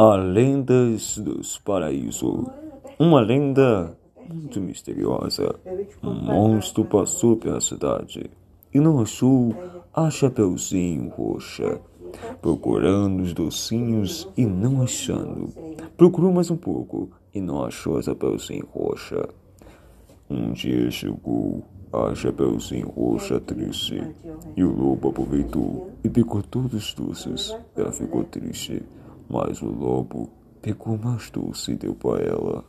A Lendas dos Paraíso. Uma lenda muito misteriosa. Um monstro passou pela cidade e não achou a Chapeuzinho Roxa. Procurando os docinhos e não achando. Procurou mais um pouco e não achou a Chapeuzinho Roxa. Um dia chegou a Chapeuzinho Roxa triste e o lobo aproveitou e pegou todos os doces. Ela ficou triste, mas o lobo pegou mais doce e deu para ela.